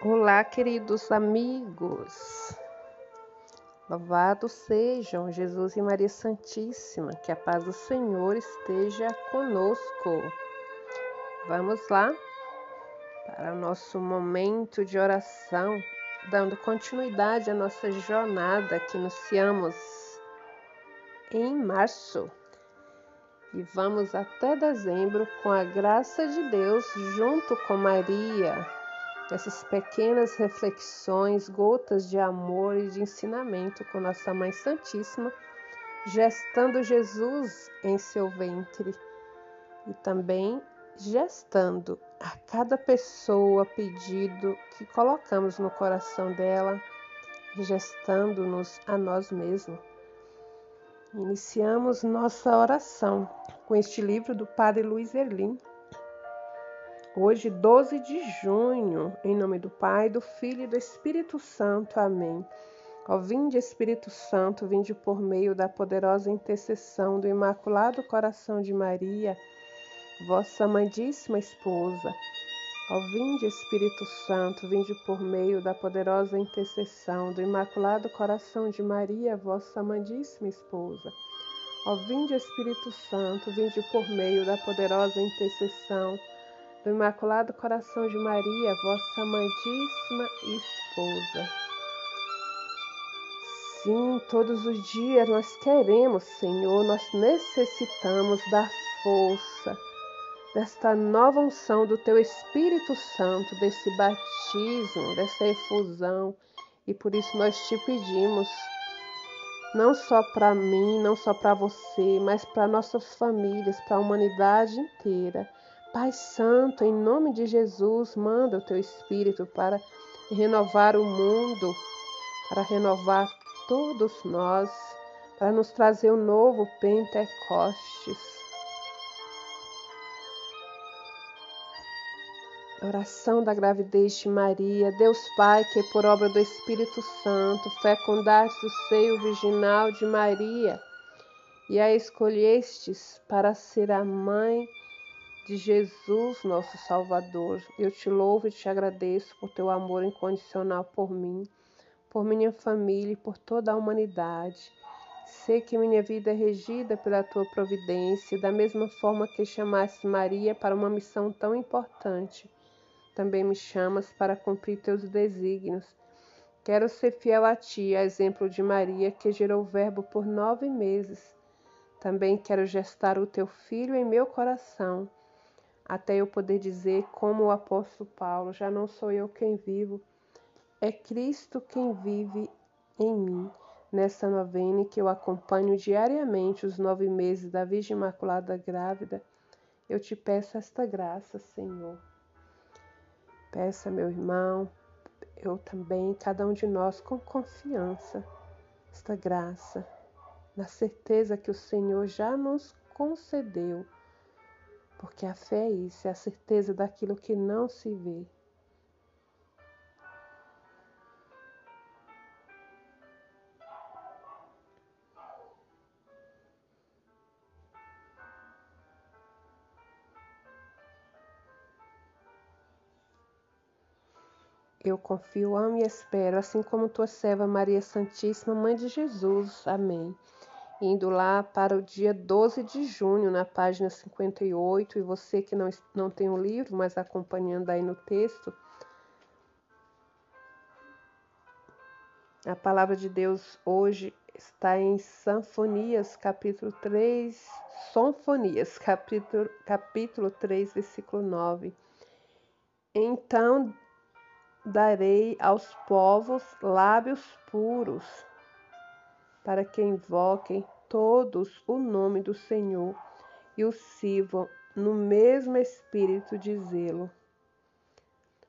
Olá, queridos amigos. Louvado sejam Jesus e Maria Santíssima, que a paz do Senhor esteja conosco. Vamos lá para o nosso momento de oração, dando continuidade à nossa jornada que iniciamos em março. E vamos até dezembro com a graça de Deus junto com Maria essas pequenas reflexões, gotas de amor e de ensinamento com Nossa Mãe Santíssima, gestando Jesus em seu ventre e também gestando a cada pessoa pedido que colocamos no coração dela, gestando-nos a nós mesmos. Iniciamos nossa oração com este livro do Padre Luiz Erlim, Hoje, 12 de junho, em nome do Pai, do Filho e do Espírito Santo. Amém. Ó vinde, Espírito Santo, vinde por meio da poderosa intercessão do Imaculado Coração de Maria, vossa amadíssima esposa. Ó vinde, Espírito Santo, vinde por meio da poderosa intercessão do Imaculado Coração de Maria, vossa amadíssima esposa. Ó vinde, Espírito Santo, vinde por meio da poderosa intercessão do Imaculado Coração de Maria, vossa amadíssima esposa. Sim, todos os dias nós queremos, Senhor, nós necessitamos da força, desta nova unção do Teu Espírito Santo, desse batismo, dessa efusão, e por isso nós te pedimos, não só para mim, não só para você, mas para nossas famílias, para a humanidade inteira Pai Santo, em nome de Jesus, manda o teu Espírito para renovar o mundo, para renovar todos nós, para nos trazer o um novo Pentecostes. Oração da gravidez de Maria, Deus Pai, que por obra do Espírito Santo fecundaste o seio virginal de Maria e a escolhestes para ser a mãe de Jesus, nosso Salvador. Eu te louvo e te agradeço por teu amor incondicional por mim, por minha família e por toda a humanidade. Sei que minha vida é regida pela tua providência, da mesma forma que chamaste Maria para uma missão tão importante. Também me chamas para cumprir teus desígnios. Quero ser fiel a ti, a exemplo de Maria, que gerou o Verbo por nove meses. Também quero gestar o teu filho em meu coração até eu poder dizer, como o apóstolo Paulo: já não sou eu quem vivo, é Cristo quem vive em mim. Nessa novena que eu acompanho diariamente os nove meses da Virgem Imaculada Grávida, eu te peço esta graça, Senhor. Peça, meu irmão, eu também, cada um de nós, com confiança, esta graça, na certeza que o Senhor já nos concedeu porque a fé é isso, é a certeza daquilo que não se vê. Eu confio, amo e espero, assim como tua serva Maria Santíssima, Mãe de Jesus. Amém indo lá para o dia 12 de junho, na página 58, e você que não, não tem o livro, mas acompanhando aí no texto, a palavra de Deus hoje está em Sanfonias, capítulo 3, Sonfonias, capítulo, capítulo 3, versículo 9. Então darei aos povos lábios puros para que invoquem todos o nome do Senhor e o sirvam no mesmo espírito de zelo.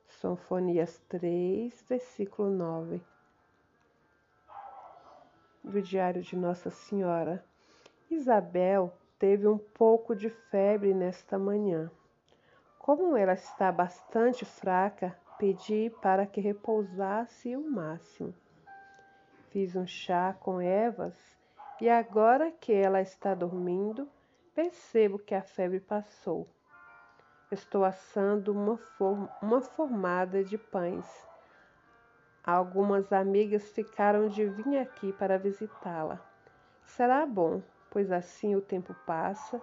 Sonfonias 3, versículo 9. Do Diário de Nossa Senhora. Isabel teve um pouco de febre nesta manhã. Como ela está bastante fraca, pedi para que repousasse o máximo. Fiz um chá com ervas e agora que ela está dormindo, percebo que a febre passou. Estou assando uma, form uma formada de pães. Algumas amigas ficaram de vir aqui para visitá-la. Será bom, pois assim o tempo passa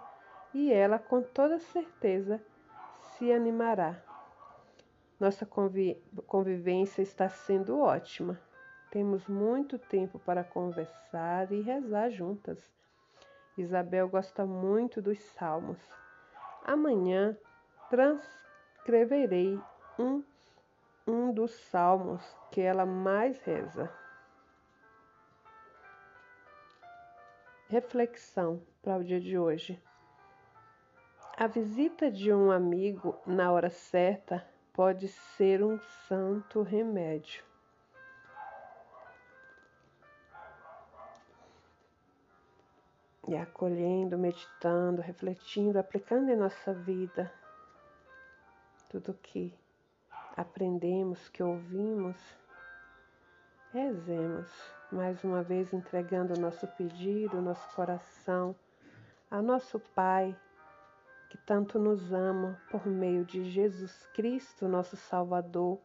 e ela, com toda certeza, se animará. Nossa convi convivência está sendo ótima. Temos muito tempo para conversar e rezar juntas. Isabel gosta muito dos salmos. Amanhã transcreverei um, um dos salmos que ela mais reza. Reflexão para o dia de hoje. A visita de um amigo na hora certa pode ser um santo remédio. E acolhendo, meditando, refletindo, aplicando em nossa vida tudo que aprendemos, que ouvimos, rezemos mais uma vez entregando o nosso pedido, o nosso coração ao nosso Pai que tanto nos ama por meio de Jesus Cristo, nosso Salvador,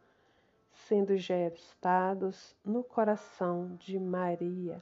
sendo gestados no coração de Maria.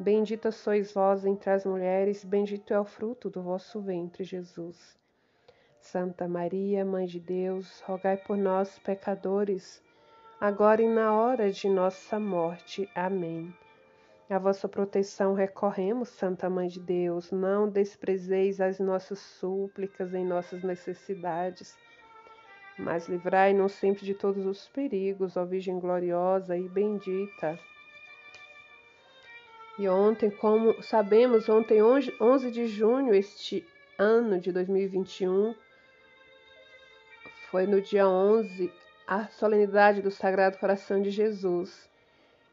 Bendita sois vós entre as mulheres, bendito é o fruto do vosso ventre, Jesus. Santa Maria, Mãe de Deus, rogai por nós, pecadores, agora e na hora de nossa morte. Amém. A vossa proteção recorremos, Santa Mãe de Deus. Não desprezeis as nossas súplicas em nossas necessidades, mas livrai-nos sempre de todos os perigos, ó Virgem gloriosa e bendita. E ontem, como sabemos, ontem, 11 de junho, este ano de 2021, foi no dia 11 a solenidade do Sagrado Coração de Jesus.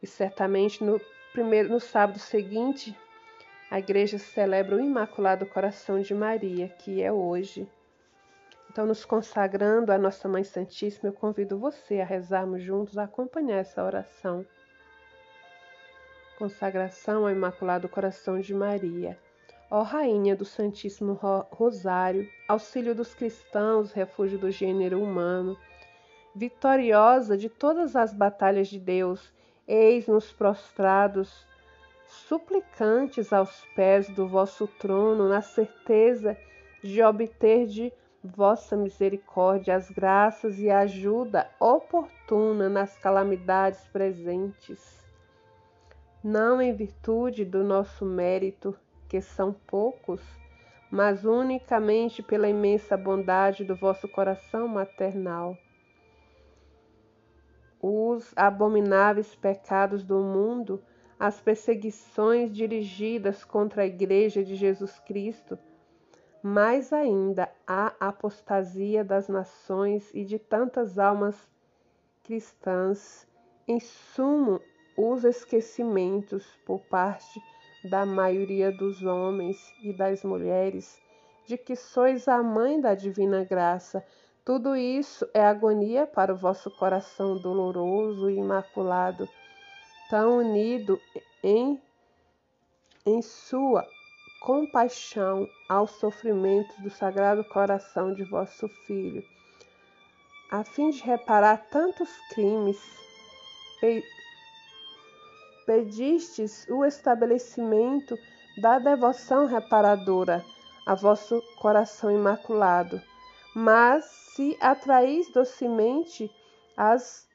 E certamente no primeiro, no sábado seguinte, a igreja celebra o Imaculado Coração de Maria, que é hoje. Então, nos consagrando à Nossa Mãe Santíssima, eu convido você a rezarmos juntos, a acompanhar essa oração. Consagração ao Imaculado Coração de Maria. Ó Rainha do Santíssimo Rosário, auxílio dos cristãos, refúgio do gênero humano, vitoriosa de todas as batalhas de Deus, Eis-nos prostrados, suplicantes aos pés do vosso trono, na certeza de obter de vossa misericórdia as graças e a ajuda oportuna nas calamidades presentes. Não em virtude do nosso mérito, que são poucos, mas unicamente pela imensa bondade do vosso coração maternal. Os abomináveis pecados do mundo, as perseguições dirigidas contra a Igreja de Jesus Cristo, mais ainda a apostasia das nações e de tantas almas cristãs, em sumo, os esquecimentos por parte da maioria dos homens e das mulheres de que sois a mãe da divina graça tudo isso é agonia para o vosso coração doloroso e imaculado, tão unido em, em sua compaixão aos sofrimentos do Sagrado Coração de vosso Filho, a fim de reparar tantos crimes. Pedistes o estabelecimento da devoção reparadora a vosso coração imaculado, mas se atraís docemente as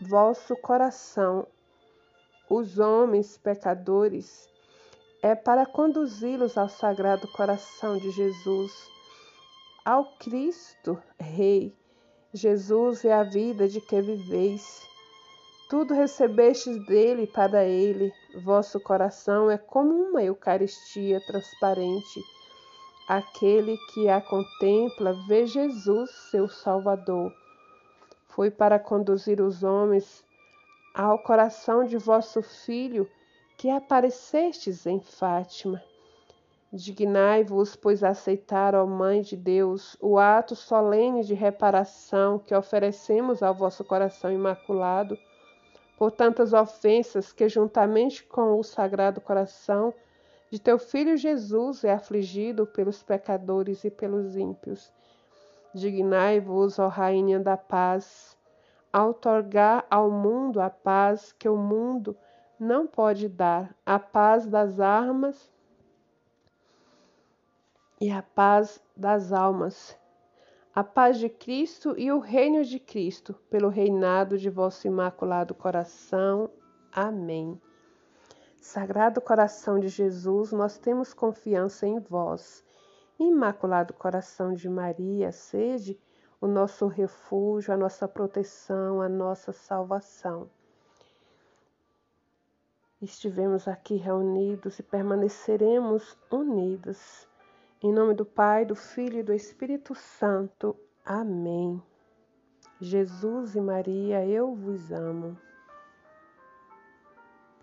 vosso coração os homens pecadores, é para conduzi-los ao sagrado coração de Jesus, ao Cristo Rei. Jesus é a vida de que viveis. Tudo recebestes dele para ele. Vosso coração é como uma Eucaristia transparente Aquele que a contempla vê Jesus, seu Salvador. Foi para conduzir os homens ao coração de vosso Filho, que aparecestes em Fátima. Dignai-vos, pois, aceitar, ó Mãe de Deus, o ato solene de reparação que oferecemos ao vosso coração imaculado por tantas ofensas que, juntamente com o Sagrado Coração de teu Filho Jesus, é afligido pelos pecadores e pelos ímpios. Dignai-vos, ó Rainha da Paz, a otorgar ao mundo a paz que o mundo não pode dar, a paz das armas e a paz das almas, a paz de Cristo e o reino de Cristo, pelo reinado de vosso imaculado coração. Amém. Sagrado coração de Jesus, nós temos confiança em vós. Imaculado coração de Maria, sede o nosso refúgio, a nossa proteção, a nossa salvação. Estivemos aqui reunidos e permaneceremos unidos em nome do Pai, do Filho e do Espírito Santo. Amém. Jesus e Maria, eu vos amo.